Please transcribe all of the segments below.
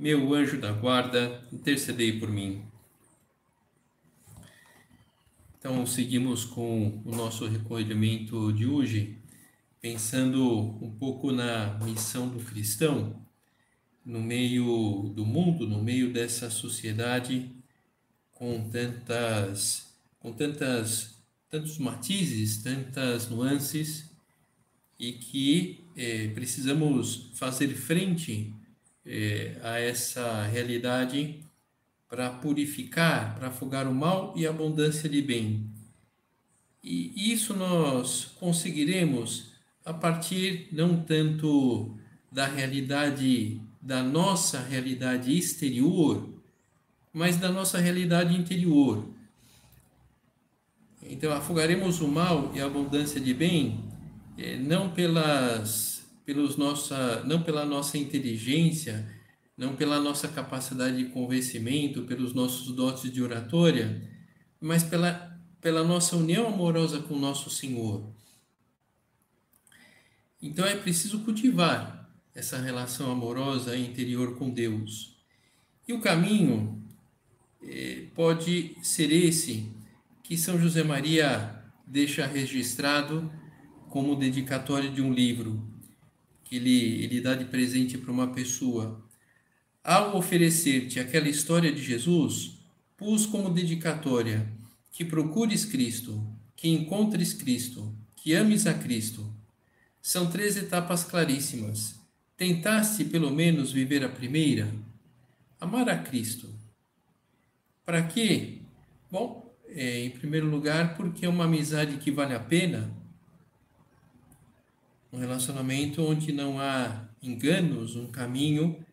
meu anjo da guarda, intercedei por mim. Então, seguimos com o nosso recolhimento de hoje, pensando um pouco na missão do cristão no meio do mundo, no meio dessa sociedade com tantas com tantas tantos matizes, tantas nuances e que eh, precisamos fazer frente é, a essa realidade para purificar, para afogar o mal e abundância de bem. E isso nós conseguiremos a partir não tanto da realidade, da nossa realidade exterior, mas da nossa realidade interior. Então, afogaremos o mal e a abundância de bem é, não pelas pelos nossa, não pela nossa inteligência, não pela nossa capacidade de convencimento, pelos nossos dotes de oratória, mas pela, pela nossa união amorosa com nosso Senhor. Então é preciso cultivar essa relação amorosa interior com Deus. E o caminho eh, pode ser esse que São José Maria deixa registrado como dedicatório de um livro, que ele, ele dá de presente para uma pessoa, ao oferecer-te aquela história de Jesus, pus como dedicatória que procures Cristo, que encontres Cristo, que ames a Cristo. São três etapas claríssimas. Tentaste pelo menos viver a primeira? Amar a Cristo. Para quê? Bom, é, em primeiro lugar, porque é uma amizade que vale a pena um relacionamento onde não há enganos, um caminho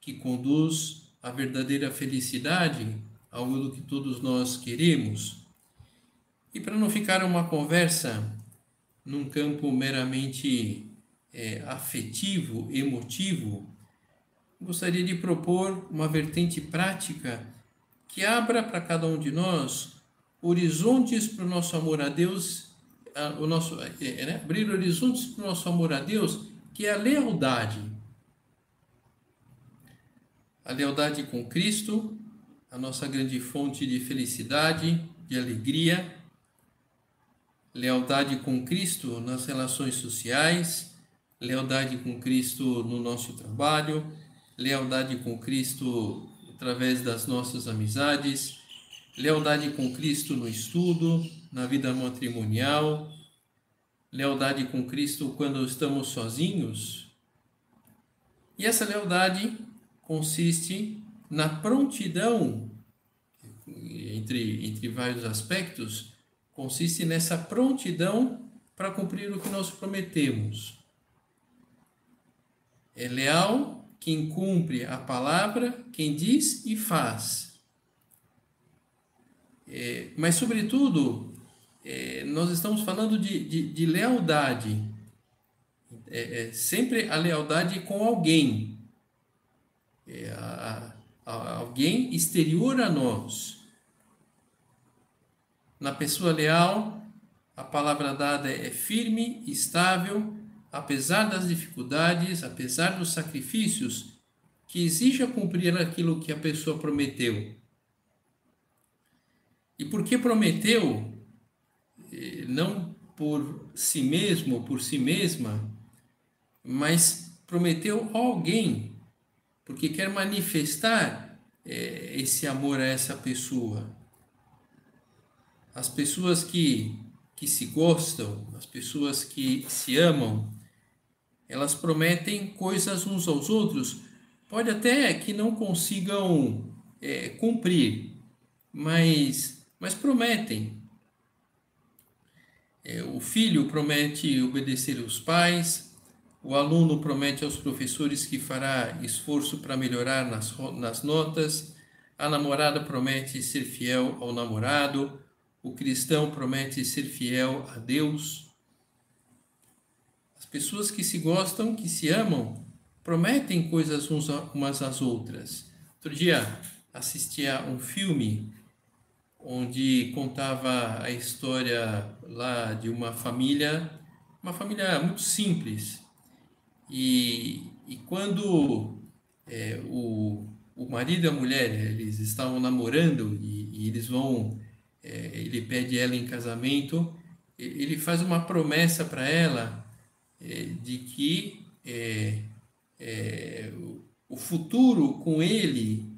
que conduz à verdadeira felicidade, algo que todos nós queremos. E para não ficar uma conversa num campo meramente é, afetivo, emotivo, gostaria de propor uma vertente prática que abra para cada um de nós horizontes para o nosso amor a Deus o nosso, é, é, né? abrir horizontes para o nosso amor a Deus, que é a lealdade. A lealdade com Cristo, a nossa grande fonte de felicidade, de alegria. Lealdade com Cristo nas relações sociais, lealdade com Cristo no nosso trabalho, lealdade com Cristo através das nossas amizades, lealdade com Cristo no estudo, na vida matrimonial, lealdade com Cristo quando estamos sozinhos. E essa lealdade consiste na prontidão, entre, entre vários aspectos, consiste nessa prontidão para cumprir o que nós prometemos. É leal quem cumpre a palavra, quem diz e faz. É, mas, sobretudo, é, nós estamos falando de, de, de lealdade. É, é, sempre a lealdade com alguém. É, a, a, alguém exterior a nós. Na pessoa leal, a palavra dada é firme, estável, apesar das dificuldades, apesar dos sacrifícios, que exija cumprir aquilo que a pessoa prometeu. E porque prometeu, não por si mesmo ou por si mesma, mas prometeu a alguém, porque quer manifestar é, esse amor a essa pessoa. As pessoas que, que se gostam, as pessoas que se amam, elas prometem coisas uns aos outros, pode até que não consigam é, cumprir, mas, mas prometem. É, o filho promete obedecer os pais, o aluno promete aos professores que fará esforço para melhorar nas, nas notas, a namorada promete ser fiel ao namorado, o cristão promete ser fiel a Deus. As pessoas que se gostam, que se amam, prometem coisas umas às outras. Outro dia assisti a um filme onde contava a história lá de uma família, uma família muito simples. E, e quando é, o, o marido e a mulher eles estavam namorando e, e eles vão, é, ele pede ela em casamento, ele faz uma promessa para ela é, de que é, é, o futuro com ele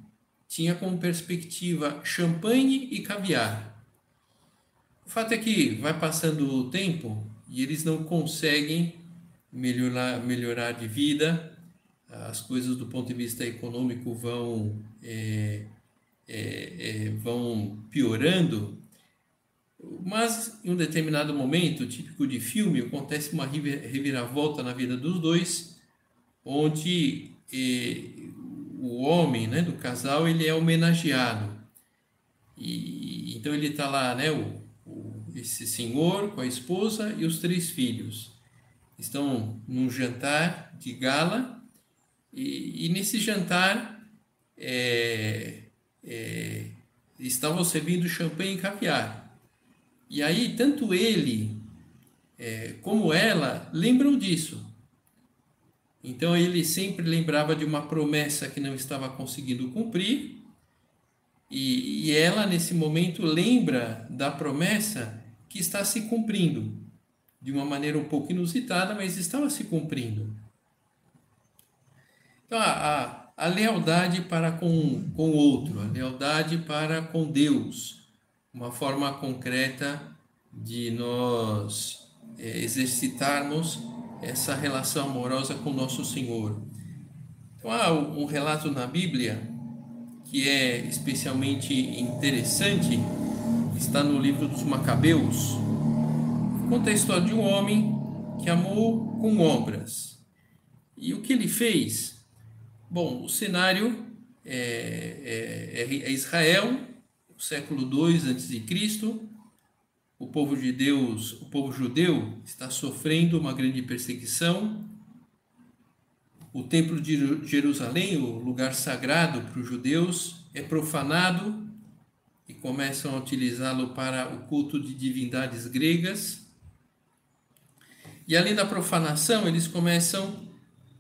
tinha como perspectiva champanhe e caviar. O fato é que vai passando o tempo e eles não conseguem melhorar, melhorar de vida, as coisas do ponto de vista econômico vão, é, é, é, vão piorando, mas em um determinado momento, típico de filme, acontece uma reviravolta na vida dos dois, onde é, o homem né, do casal ele é homenageado. E, então ele está lá, né, o, o, esse senhor com a esposa e os três filhos. Estão num jantar de gala e, e nesse jantar é, é, estavam servindo champanhe e caviar. E aí tanto ele é, como ela lembram disso. Então ele sempre lembrava de uma promessa que não estava conseguindo cumprir, e, e ela, nesse momento, lembra da promessa que está se cumprindo, de uma maneira um pouco inusitada, mas estava se cumprindo. Então, a, a, a lealdade para com, o outro, a lealdade para com Deus, uma forma concreta de nós é, exercitarmos essa relação amorosa com nosso Senhor. Então há um relato na Bíblia que é especialmente interessante, está no livro dos Macabeus. Conta a história de um homem que amou com obras. E o que ele fez? Bom, o cenário é, é, é Israel, século II a.C., o povo de Deus, o povo judeu está sofrendo uma grande perseguição. O templo de Jerusalém, o lugar sagrado para os judeus, é profanado e começam a utilizá-lo para o culto de divindades gregas. E além da profanação, eles começam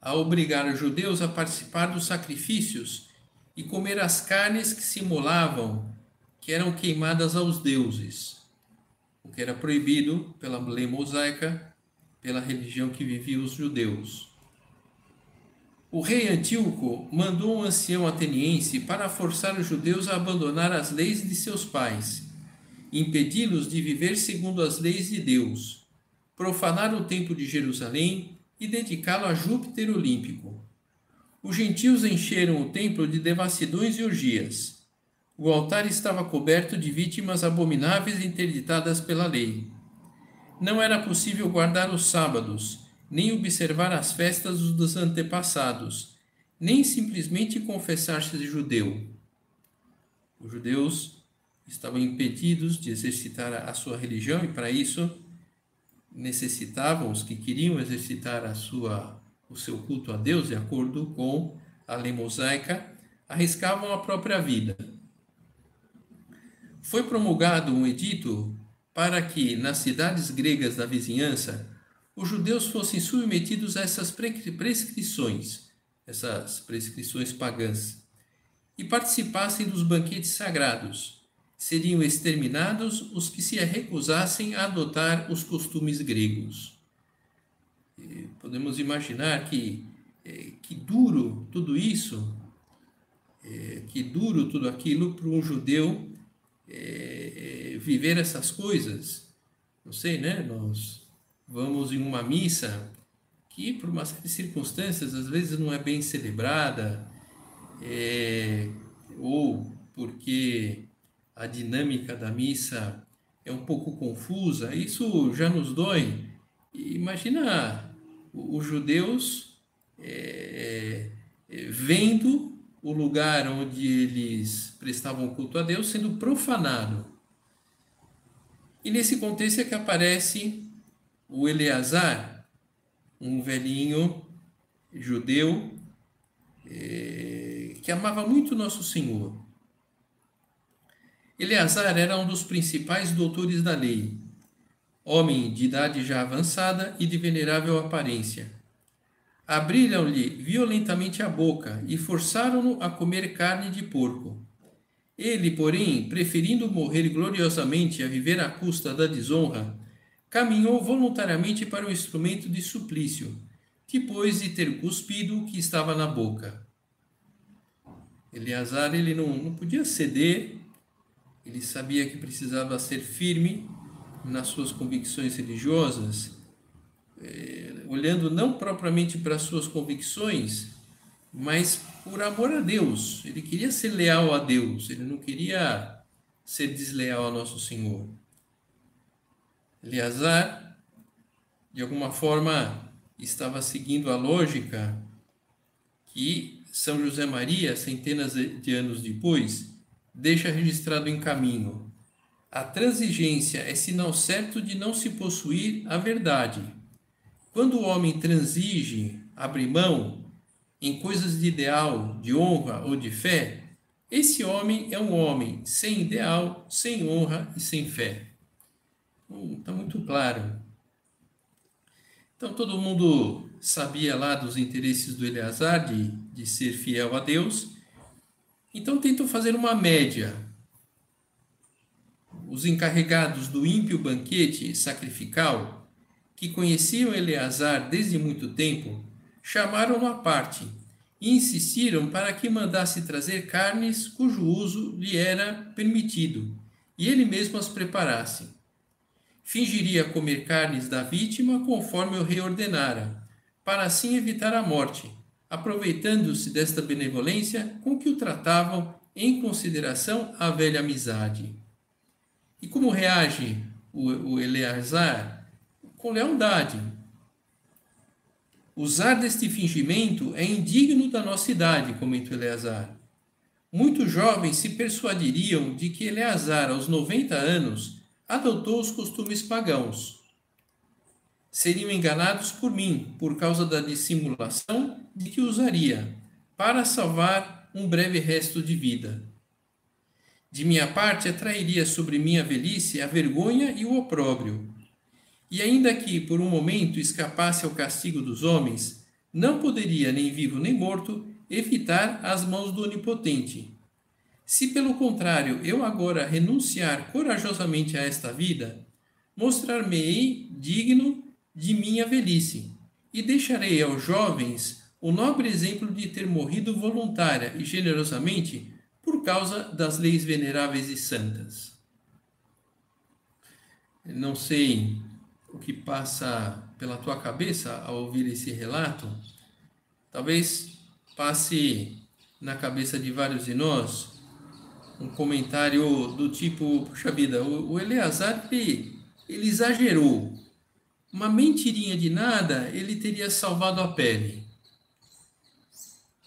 a obrigar os judeus a participar dos sacrifícios e comer as carnes que simulavam que eram queimadas aos deuses o que era proibido pela lei mosaica, pela religião que viviam os judeus. O rei Antíoco mandou um ancião ateniense para forçar os judeus a abandonar as leis de seus pais, impedi-los de viver segundo as leis de Deus, profanar o templo de Jerusalém e dedicá-lo a Júpiter Olímpico. Os gentios encheram o templo de devassidões e orgias. O altar estava coberto de vítimas abomináveis interditadas pela lei. Não era possível guardar os sábados, nem observar as festas dos antepassados, nem simplesmente confessar-se judeu. Os judeus estavam impedidos de exercitar a sua religião e para isso necessitavam os que queriam exercitar a sua o seu culto a Deus de acordo com a lei mosaica arriscavam a própria vida foi promulgado um edito para que, nas cidades gregas da vizinhança, os judeus fossem submetidos a essas prescrições, essas prescrições pagãs, e participassem dos banquetes sagrados. Seriam exterminados os que se recusassem a adotar os costumes gregos. Podemos imaginar que, é, que duro tudo isso, é, que duro tudo aquilo para um judeu é, é, viver essas coisas. Não sei, né? Nós vamos em uma missa que, por uma série de circunstâncias, às vezes não é bem celebrada, é, ou porque a dinâmica da missa é um pouco confusa, isso já nos dói. Imagina os judeus é, é, vendo o lugar onde eles prestavam culto a Deus sendo profanado. E nesse contexto é que aparece o Eleazar, um velhinho judeu é, que amava muito Nosso Senhor. Eleazar era um dos principais doutores da lei, homem de idade já avançada e de venerável aparência. Abriram-lhe violentamente a boca e forçaram-no a comer carne de porco. Ele, porém, preferindo morrer gloriosamente a viver à custa da desonra, caminhou voluntariamente para o instrumento de suplício, depois de ter cuspido o que estava na boca. Eleazar ele não, não podia ceder, ele sabia que precisava ser firme nas suas convicções religiosas, é, olhando não propriamente para as suas convicções, mas por amor a Deus. Ele queria ser leal a Deus, ele não queria ser desleal a Nosso Senhor. Eleazar, de alguma forma, estava seguindo a lógica que São José Maria, centenas de anos depois, deixa registrado em caminho. A transigência é sinal certo de não se possuir a verdade. Quando o homem transige, abre mão em coisas de ideal, de honra ou de fé, esse homem é um homem sem ideal, sem honra e sem fé. Está muito claro. Então todo mundo sabia lá dos interesses do Eleazar de, de ser fiel a Deus. Então tentou fazer uma média. Os encarregados do ímpio banquete sacrificial, que conheciam Eleazar desde muito tempo, chamaram-no à parte e insistiram para que mandasse trazer carnes cujo uso lhe era permitido, e ele mesmo as preparasse fingiria comer carnes da vítima conforme o rei ordenara, para assim evitar a morte, aproveitando-se desta benevolência com que o tratavam em consideração à velha amizade. E como reage o, o Eleazar? Com lealdade. Usar deste fingimento é indigno da nossa idade, comenta Eleazar. Muitos jovens se persuadiriam de que Eleazar, aos 90 anos, adotou os costumes pagãos. Seriam enganados por mim, por causa da dissimulação de que usaria, para salvar um breve resto de vida. De minha parte, atrairia sobre minha velhice a vergonha e o opróbrio. E ainda que por um momento escapasse ao castigo dos homens, não poderia, nem vivo nem morto, evitar as mãos do Onipotente se pelo contrário eu agora renunciar corajosamente a esta vida, mostrar-me-ei digno de minha velhice e deixarei aos jovens o nobre exemplo de ter morrido voluntária e generosamente por causa das leis veneráveis e santas. Não sei o que passa pela tua cabeça ao ouvir esse relato. Talvez passe na cabeça de vários de nós um comentário do tipo, puxa vida, o, Eleazar ele, ele exagerou. Uma mentirinha de nada, ele teria salvado a pele.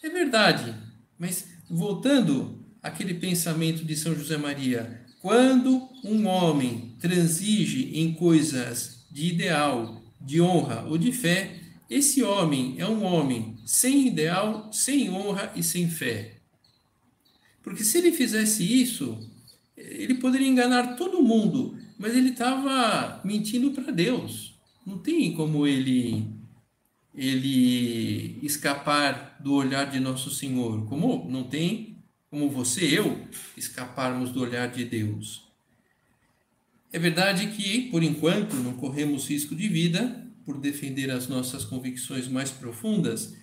É verdade, mas voltando àquele pensamento de São José Maria, quando um homem transige em coisas de ideal, de honra ou de fé, esse homem é um homem sem ideal, sem honra e sem fé. Porque se ele fizesse isso, ele poderia enganar todo mundo, mas ele estava mentindo para Deus. Não tem como ele ele escapar do olhar de nosso Senhor. Como não tem como você eu escaparmos do olhar de Deus. É verdade que, por enquanto, não corremos risco de vida por defender as nossas convicções mais profundas,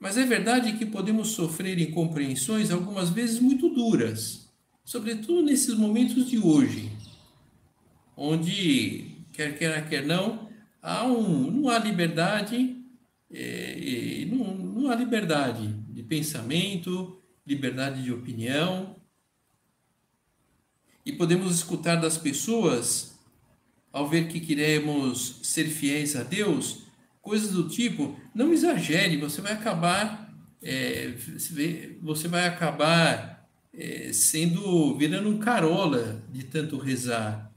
mas é verdade que podemos sofrer incompreensões algumas vezes muito duras, sobretudo nesses momentos de hoje, onde, quer queira, quer não, há um, não há liberdade, é, não, não há liberdade de pensamento, liberdade de opinião, e podemos escutar das pessoas, ao ver que queremos ser fiéis a Deus, coisas do tipo, não exagere, você vai acabar, é, você vai acabar é, sendo, virando um carola de tanto rezar.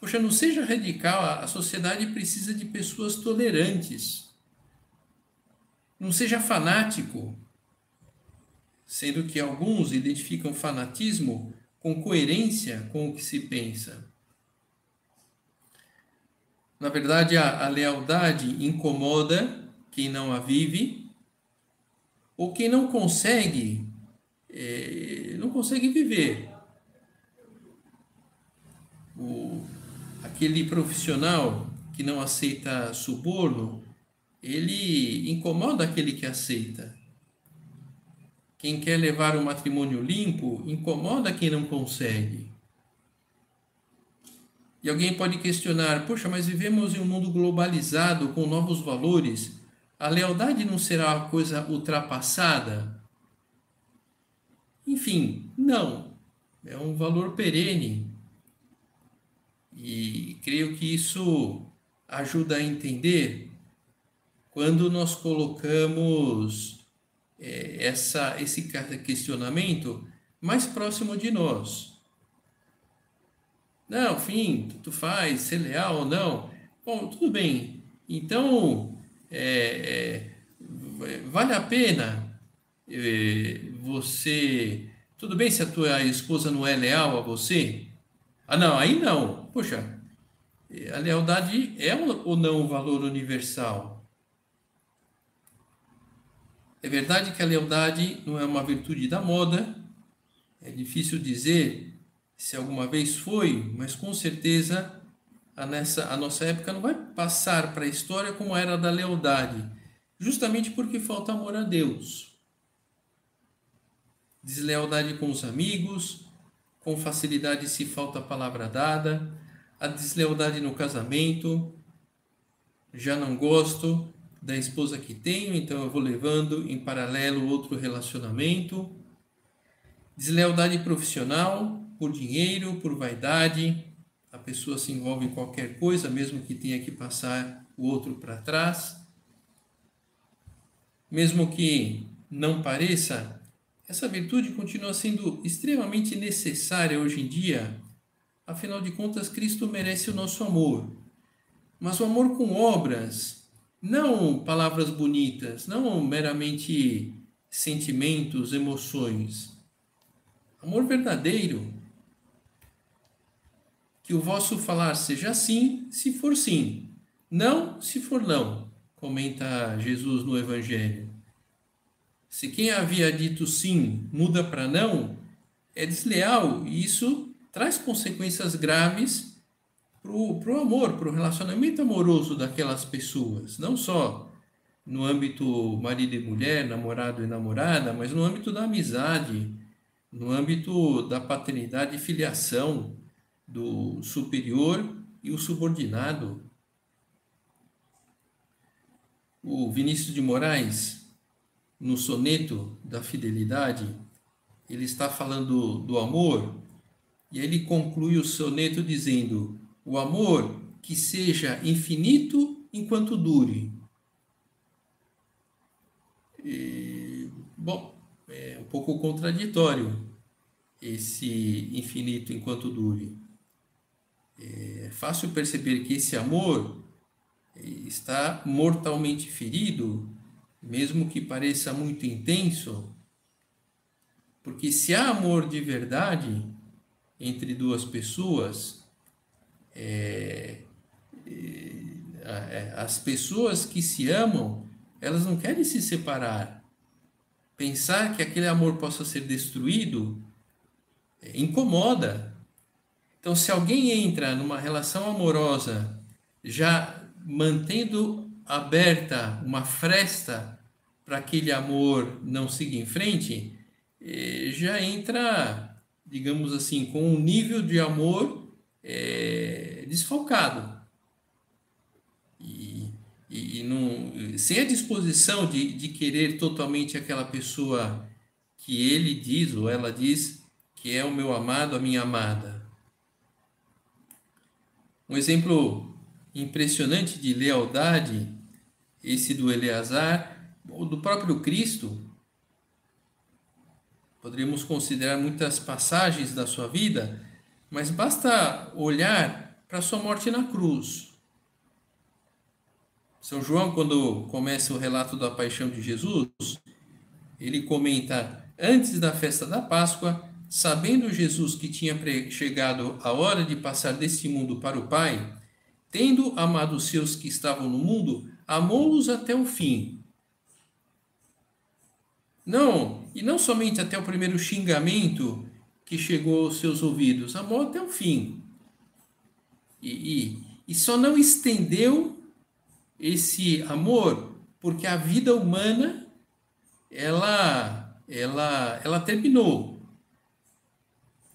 Poxa, não seja radical, a sociedade precisa de pessoas tolerantes. Não seja fanático, sendo que alguns identificam fanatismo com coerência com o que se pensa. Na verdade, a, a lealdade incomoda quem não a vive ou quem não consegue é, não consegue viver. O, aquele profissional que não aceita suborno, ele incomoda aquele que aceita. Quem quer levar o matrimônio limpo, incomoda quem não consegue. E alguém pode questionar: poxa, mas vivemos em um mundo globalizado com novos valores. A lealdade não será uma coisa ultrapassada? Enfim, não. É um valor perene. E creio que isso ajuda a entender quando nós colocamos é, essa, esse questionamento mais próximo de nós. Não, fim, tu faz, ser leal ou não. Bom, tudo bem. Então, é, é, vale a pena é, você. Tudo bem se a tua esposa não é leal a você? Ah, não, aí não. Poxa, a lealdade é ou não um valor universal? É verdade que a lealdade não é uma virtude da moda, é difícil dizer se alguma vez foi, mas com certeza a, nessa, a nossa época não vai passar para a história como era da lealdade, justamente porque falta amor a Deus. Deslealdade com os amigos, com facilidade se falta a palavra dada, a deslealdade no casamento, já não gosto da esposa que tenho, então eu vou levando em paralelo outro relacionamento. Deslealdade profissional, por dinheiro, por vaidade, a pessoa se envolve em qualquer coisa, mesmo que tenha que passar o outro para trás. Mesmo que não pareça, essa virtude continua sendo extremamente necessária hoje em dia. Afinal de contas, Cristo merece o nosso amor. Mas o amor com obras, não palavras bonitas, não meramente sentimentos, emoções. Amor verdadeiro, que o vosso falar seja sim, se for sim, não, se for não, comenta Jesus no Evangelho. Se quem havia dito sim muda para não, é desleal e isso traz consequências graves para o amor, para o relacionamento amoroso daquelas pessoas, não só no âmbito marido e mulher, namorado e namorada, mas no âmbito da amizade, no âmbito da paternidade e filiação, do superior e o subordinado. O Vinícius de Moraes, no soneto da fidelidade, ele está falando do amor e ele conclui o soneto dizendo: o amor que seja infinito enquanto dure. E, bom, é um pouco contraditório esse infinito enquanto dure é fácil perceber que esse amor está mortalmente ferido, mesmo que pareça muito intenso, porque se há amor de verdade entre duas pessoas, é, é, as pessoas que se amam, elas não querem se separar. Pensar que aquele amor possa ser destruído é, incomoda, então, se alguém entra numa relação amorosa já mantendo aberta uma fresta para aquele amor não seguir em frente, eh, já entra, digamos assim, com um nível de amor é, desfalcado. E, e, não, sem a disposição de, de querer totalmente aquela pessoa que ele diz ou ela diz que é o meu amado, a minha amada. Um exemplo impressionante de lealdade esse do Eleazar, ou do próprio Cristo. Poderíamos considerar muitas passagens da sua vida, mas basta olhar para sua morte na cruz. São João, quando começa o relato da paixão de Jesus, ele comenta: Antes da festa da Páscoa, sabendo Jesus que tinha chegado a hora de passar deste mundo para o Pai, tendo amado os seus que estavam no mundo, amou-os até o fim. Não, e não somente até o primeiro xingamento que chegou aos seus ouvidos, amou até o fim. E, e, e só não estendeu esse amor porque a vida humana ela ela ela terminou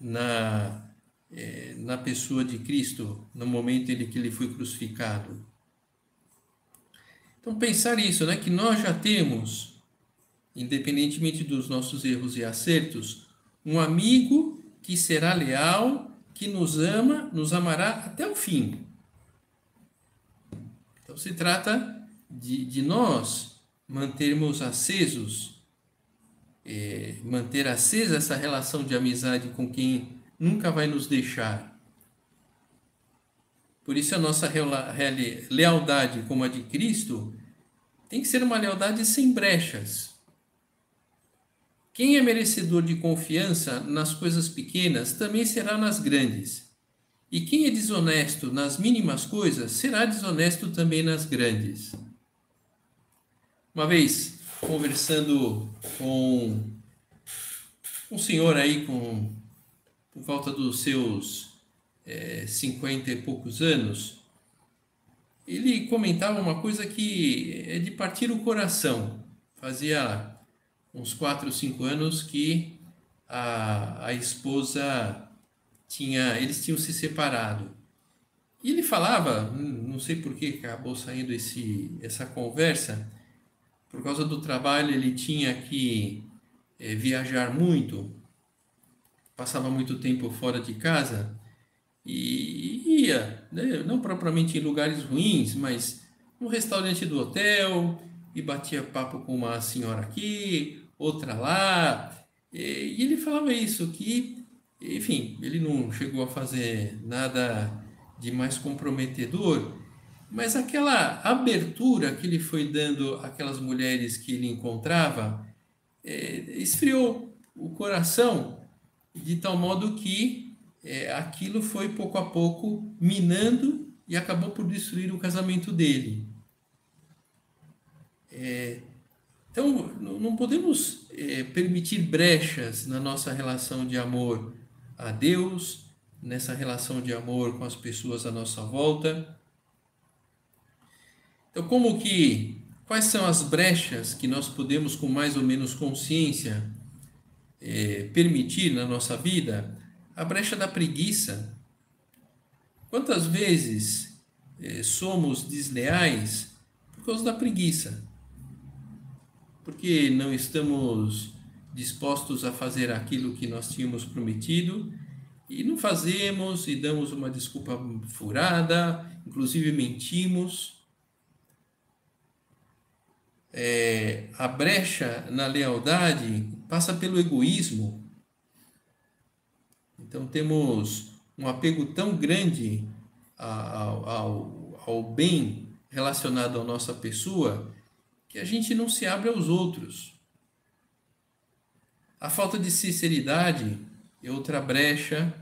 na é, na pessoa de Cristo no momento em que ele foi crucificado. Então pensar isso, né, que nós já temos, independentemente dos nossos erros e acertos, um amigo que será leal, que nos ama, nos amará até o fim. Então se trata de, de nós mantermos acesos, é, manter acesa essa relação de amizade com quem nunca vai nos deixar. Por isso a nossa lealdade como a de Cristo tem que ser uma lealdade sem brechas. Quem é merecedor de confiança nas coisas pequenas também será nas grandes. E quem é desonesto nas mínimas coisas será desonesto também nas grandes. Uma vez, conversando com um senhor aí com por volta dos seus é, cinquenta e poucos anos, ele comentava uma coisa que é de partir o coração. Fazia uns quatro, cinco anos que a, a esposa tinha, eles tinham se separado. E ele falava, não sei por que acabou saindo esse, essa conversa, por causa do trabalho ele tinha que é, viajar muito, passava muito tempo fora de casa e ia, né, não propriamente em lugares ruins, mas no restaurante do hotel e batia papo com uma senhora aqui, outra lá. E ele falava isso, que enfim, ele não chegou a fazer nada de mais comprometedor, mas aquela abertura que ele foi dando àquelas mulheres que ele encontrava é, esfriou o coração de tal modo que é, aquilo foi pouco a pouco minando e acabou por destruir o casamento dele. É, então, não podemos é, permitir brechas na nossa relação de amor a Deus, nessa relação de amor com as pessoas à nossa volta. Então, como que quais são as brechas que nós podemos com mais ou menos consciência é, permitir na nossa vida? A brecha da preguiça. Quantas vezes é, somos desleais por causa da preguiça? Porque não estamos dispostos a fazer aquilo que nós tínhamos prometido e não fazemos e damos uma desculpa furada, inclusive mentimos. É, a brecha na lealdade passa pelo egoísmo. Então temos um apego tão grande ao, ao, ao bem relacionado à nossa pessoa que a gente não se abre aos outros. A falta de sinceridade é outra brecha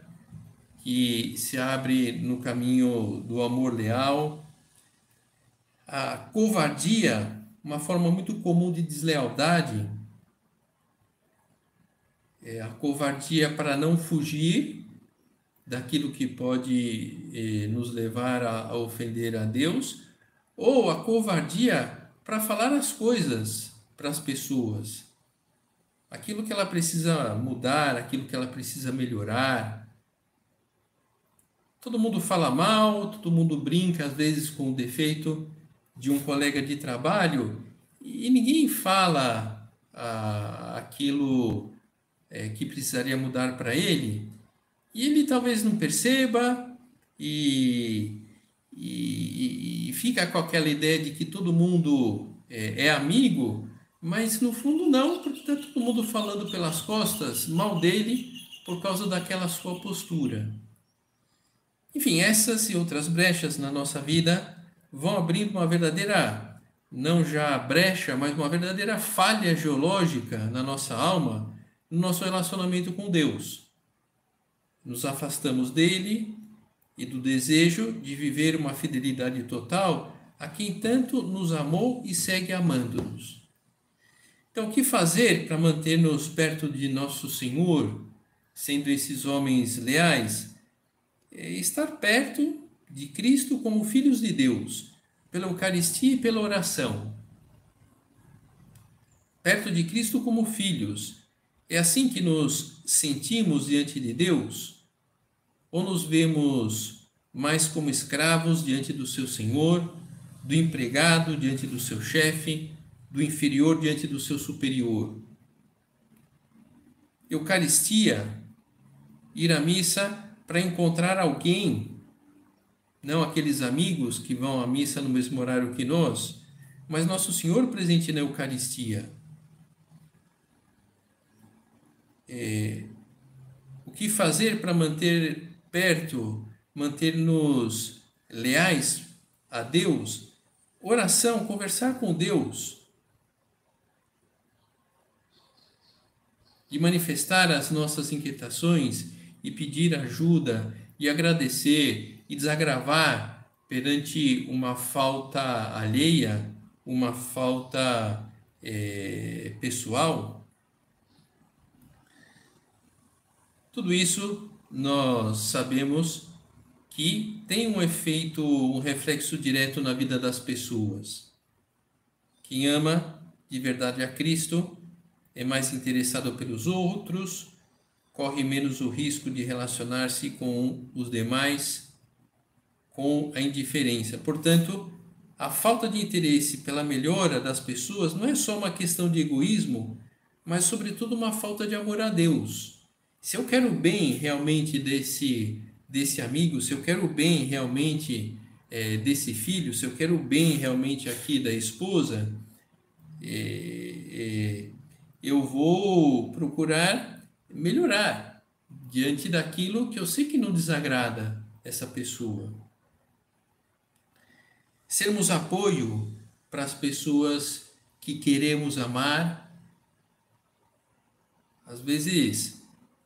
que se abre no caminho do amor leal. A covardia, uma forma muito comum de deslealdade, é a covardia para não fugir daquilo que pode eh, nos levar a, a ofender a Deus, ou a covardia para falar as coisas para as pessoas aquilo que ela precisa mudar, aquilo que ela precisa melhorar. Todo mundo fala mal, todo mundo brinca às vezes com o defeito de um colega de trabalho e ninguém fala ah, aquilo é, que precisaria mudar para ele. E ele talvez não perceba e, e, e fica com aquela ideia de que todo mundo é, é amigo, mas no fundo não, porque está todo mundo falando pelas costas mal dele por causa daquela sua postura. Enfim, essas e outras brechas na nossa vida vão abrindo uma verdadeira, não já brecha, mas uma verdadeira falha geológica na nossa alma, no nosso relacionamento com Deus. Nos afastamos dele e do desejo de viver uma fidelidade total a quem tanto nos amou e segue amando-nos. Então, o que fazer para manter-nos perto de nosso Senhor, sendo esses homens leais? É estar perto de Cristo como filhos de Deus, pela Eucaristia e pela oração. Perto de Cristo como filhos. É assim que nos sentimos diante de Deus? Ou nos vemos mais como escravos diante do seu Senhor, do empregado diante do seu chefe, do inferior diante do seu superior? Eucaristia, ir à missa para encontrar alguém, não aqueles amigos que vão à missa no mesmo horário que nós, mas Nosso Senhor presente na Eucaristia. É, o que fazer para manter perto, manter-nos leais a Deus? Oração, conversar com Deus. E manifestar as nossas inquietações e pedir ajuda e agradecer e desagravar perante uma falta alheia, uma falta é, pessoal. Tudo isso nós sabemos que tem um efeito, um reflexo direto na vida das pessoas. Quem ama de verdade a Cristo é mais interessado pelos outros, corre menos o risco de relacionar-se com os demais com a indiferença. Portanto, a falta de interesse pela melhora das pessoas não é só uma questão de egoísmo, mas, sobretudo, uma falta de amor a Deus. Se eu quero o bem realmente desse, desse amigo, se eu quero o bem realmente é, desse filho, se eu quero o bem realmente aqui da esposa, é, é, eu vou procurar melhorar diante daquilo que eu sei que não desagrada essa pessoa. Sermos apoio para as pessoas que queremos amar. Às vezes,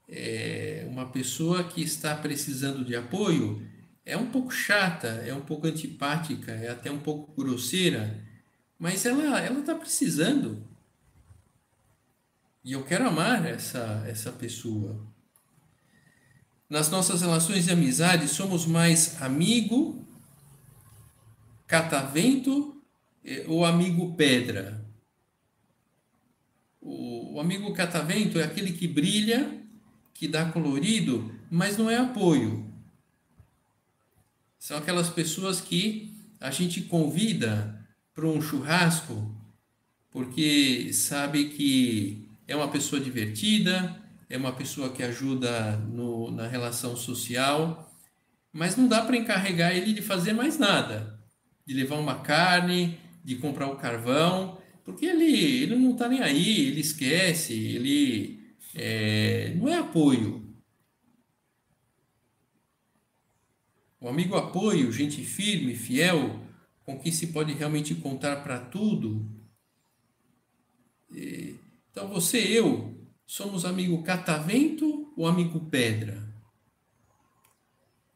é, uma pessoa que está precisando de apoio é um pouco chata, é um pouco antipática, é até um pouco grosseira, mas ela ela está precisando. E eu quero amar essa, essa pessoa. Nas nossas relações de amizade, somos mais amigo, catavento eh, ou amigo pedra? O, o amigo catavento é aquele que brilha, que dá colorido, mas não é apoio. São aquelas pessoas que a gente convida para um churrasco porque sabe que é uma pessoa divertida, é uma pessoa que ajuda no, na relação social, mas não dá para encarregar ele de fazer mais nada, de levar uma carne, de comprar o um carvão, porque ele, ele não está nem aí, ele esquece, ele é, não é apoio. O amigo apoio, gente firme, fiel, com quem se pode realmente contar para tudo. É, então você e eu somos amigo catavento ou amigo pedra?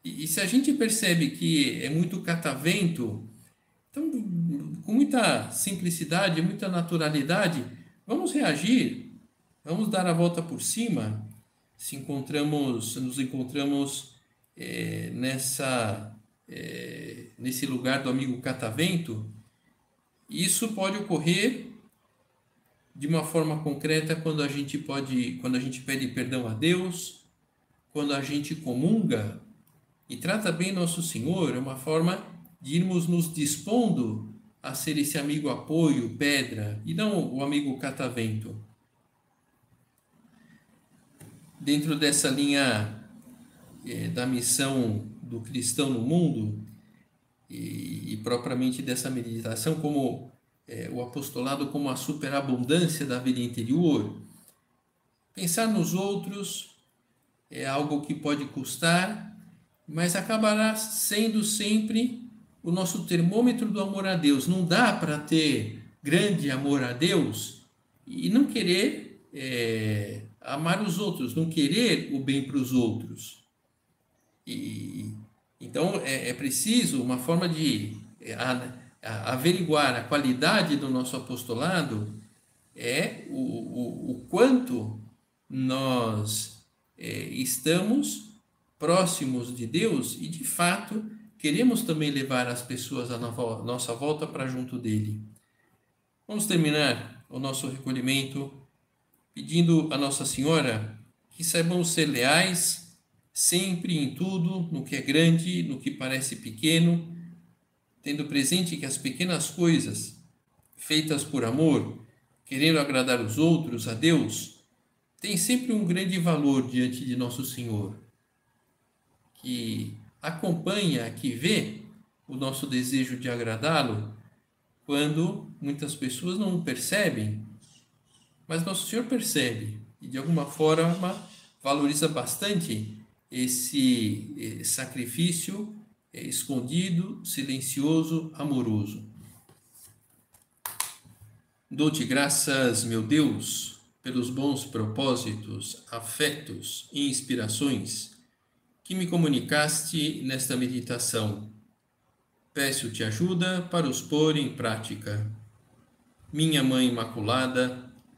E, e se a gente percebe que é muito catavento, então com muita simplicidade, muita naturalidade, vamos reagir, vamos dar a volta por cima. Se encontramos, nos encontramos é, nessa é, nesse lugar do amigo catavento, isso pode ocorrer de uma forma concreta quando a gente pode, quando a gente pede perdão a Deus, quando a gente comunga e trata bem nosso Senhor, é uma forma de irmos nos dispondo a ser esse amigo apoio, pedra, e não o amigo catavento. Dentro dessa linha é, da missão do cristão no mundo, e, e propriamente dessa meditação como é, o apostolado como a superabundância da vida interior. Pensar nos outros é algo que pode custar, mas acabará sendo sempre o nosso termômetro do amor a Deus. Não dá para ter grande amor a Deus e não querer é, amar os outros, não querer o bem para os outros. E, então é, é preciso uma forma de é, a, a, averiguar a qualidade do nosso apostolado é o, o, o quanto nós é, estamos próximos de Deus e de fato queremos também levar as pessoas à nossa volta para junto dele. Vamos terminar o nosso recolhimento pedindo a Nossa Senhora que saibamos ser leais sempre em tudo, no que é grande, no que parece pequeno, tendo presente que as pequenas coisas feitas por amor, querendo agradar os outros, a Deus, têm sempre um grande valor diante de Nosso Senhor, que acompanha, que vê o nosso desejo de agradá-lo, quando muitas pessoas não percebem mas Nosso Senhor percebe e de alguma forma valoriza bastante esse eh, sacrifício eh, escondido, silencioso, amoroso. Dou-te graças, meu Deus, pelos bons propósitos, afetos e inspirações que me comunicaste nesta meditação. Peço-te ajuda para os pôr em prática. Minha Mãe Imaculada,